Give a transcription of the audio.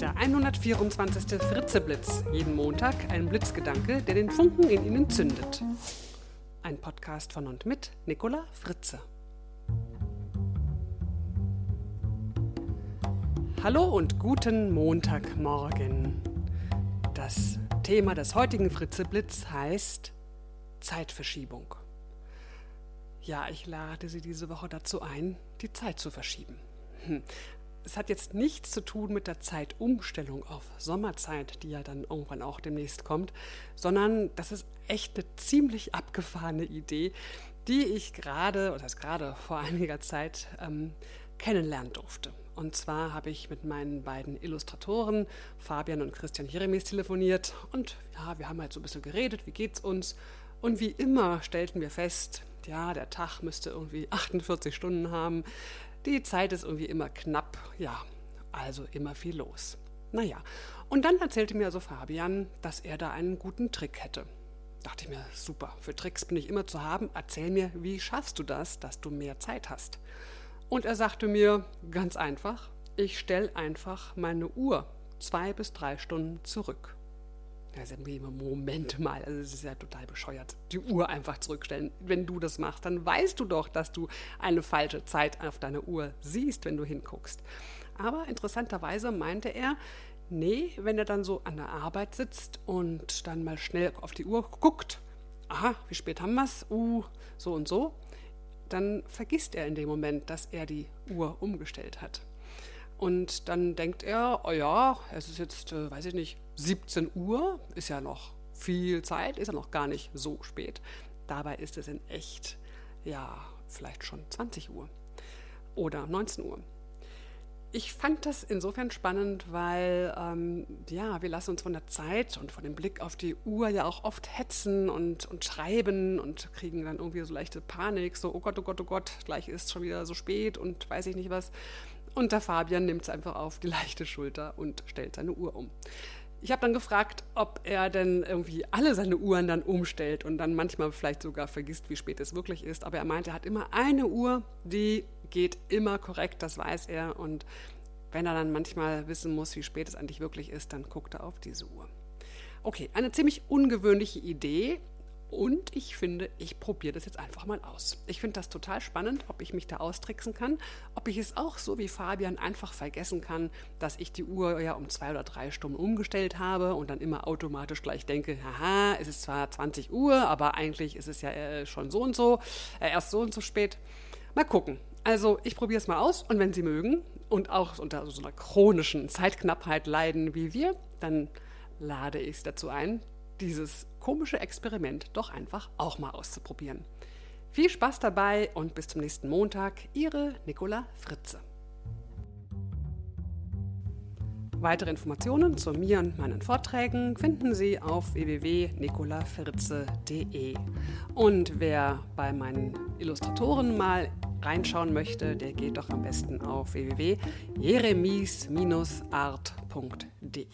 Der 124. Fritzeblitz. Jeden Montag ein Blitzgedanke, der den Funken in Ihnen zündet. Ein Podcast von und mit Nicola Fritze. Hallo und guten Montagmorgen. Das Thema des heutigen Fritzeblitz heißt Zeitverschiebung. Ja, ich lade Sie diese Woche dazu ein, die Zeit zu verschieben. Es hat jetzt nichts zu tun mit der Zeitumstellung auf Sommerzeit, die ja dann irgendwann auch demnächst kommt, sondern das ist echt eine ziemlich abgefahrene Idee, die ich gerade, oder das gerade vor einiger Zeit ähm, kennenlernen durfte. Und zwar habe ich mit meinen beiden Illustratoren, Fabian und Christian Jeremies, telefoniert und ja, wir haben halt so ein bisschen geredet, wie geht's uns? Und wie immer stellten wir fest, ja, der Tag müsste irgendwie 48 Stunden haben. Die Zeit ist irgendwie immer knapp, ja, also immer viel los. Naja, und dann erzählte mir also Fabian, dass er da einen guten Trick hätte. Dachte ich mir, super, für Tricks bin ich immer zu haben. Erzähl mir, wie schaffst du das, dass du mehr Zeit hast? Und er sagte mir, ganz einfach, ich stelle einfach meine Uhr zwei bis drei Stunden zurück. Also Moment mal, also es ist ja total bescheuert. Die Uhr einfach zurückstellen. Wenn du das machst, dann weißt du doch, dass du eine falsche Zeit auf deiner Uhr siehst, wenn du hinguckst. Aber interessanterweise meinte er, nee, wenn er dann so an der Arbeit sitzt und dann mal schnell auf die Uhr guckt, aha, wie spät haben wir es? Uh, so und so, dann vergisst er in dem Moment, dass er die Uhr umgestellt hat. Und dann denkt er, oh ja, es ist jetzt, äh, weiß ich nicht, 17 Uhr, ist ja noch viel Zeit, ist ja noch gar nicht so spät. Dabei ist es in echt, ja, vielleicht schon 20 Uhr oder 19 Uhr. Ich fand das insofern spannend, weil ähm, ja, wir lassen uns von der Zeit und von dem Blick auf die Uhr ja auch oft hetzen und, und schreiben und kriegen dann irgendwie so leichte Panik, so oh Gott, oh Gott, oh Gott, gleich ist schon wieder so spät und weiß ich nicht was. Und der Fabian nimmt es einfach auf die leichte Schulter und stellt seine Uhr um. Ich habe dann gefragt, ob er denn irgendwie alle seine Uhren dann umstellt und dann manchmal vielleicht sogar vergisst, wie spät es wirklich ist. Aber er meinte, er hat immer eine Uhr, die geht immer korrekt, das weiß er. Und wenn er dann manchmal wissen muss, wie spät es eigentlich wirklich ist, dann guckt er auf diese Uhr. Okay, eine ziemlich ungewöhnliche Idee, und ich finde, ich probiere das jetzt einfach mal aus. Ich finde das total spannend, ob ich mich da austricksen kann, ob ich es auch so wie Fabian einfach vergessen kann, dass ich die Uhr ja um zwei oder drei Stunden umgestellt habe und dann immer automatisch gleich denke, haha, es ist zwar 20 Uhr, aber eigentlich ist es ja äh, schon so und so, äh, erst so und so spät. Mal gucken. Also ich probiere es mal aus und wenn Sie mögen und auch unter so einer chronischen Zeitknappheit leiden wie wir, dann lade ich Sie dazu ein, dieses komische Experiment doch einfach auch mal auszuprobieren. Viel Spaß dabei und bis zum nächsten Montag, Ihre Nicola Fritze. Weitere Informationen zu mir und meinen Vorträgen finden Sie auf www.nicolafritze.de. Und wer bei meinen Illustratoren mal reinschauen möchte, der geht doch am besten auf www.jeremies-art.de.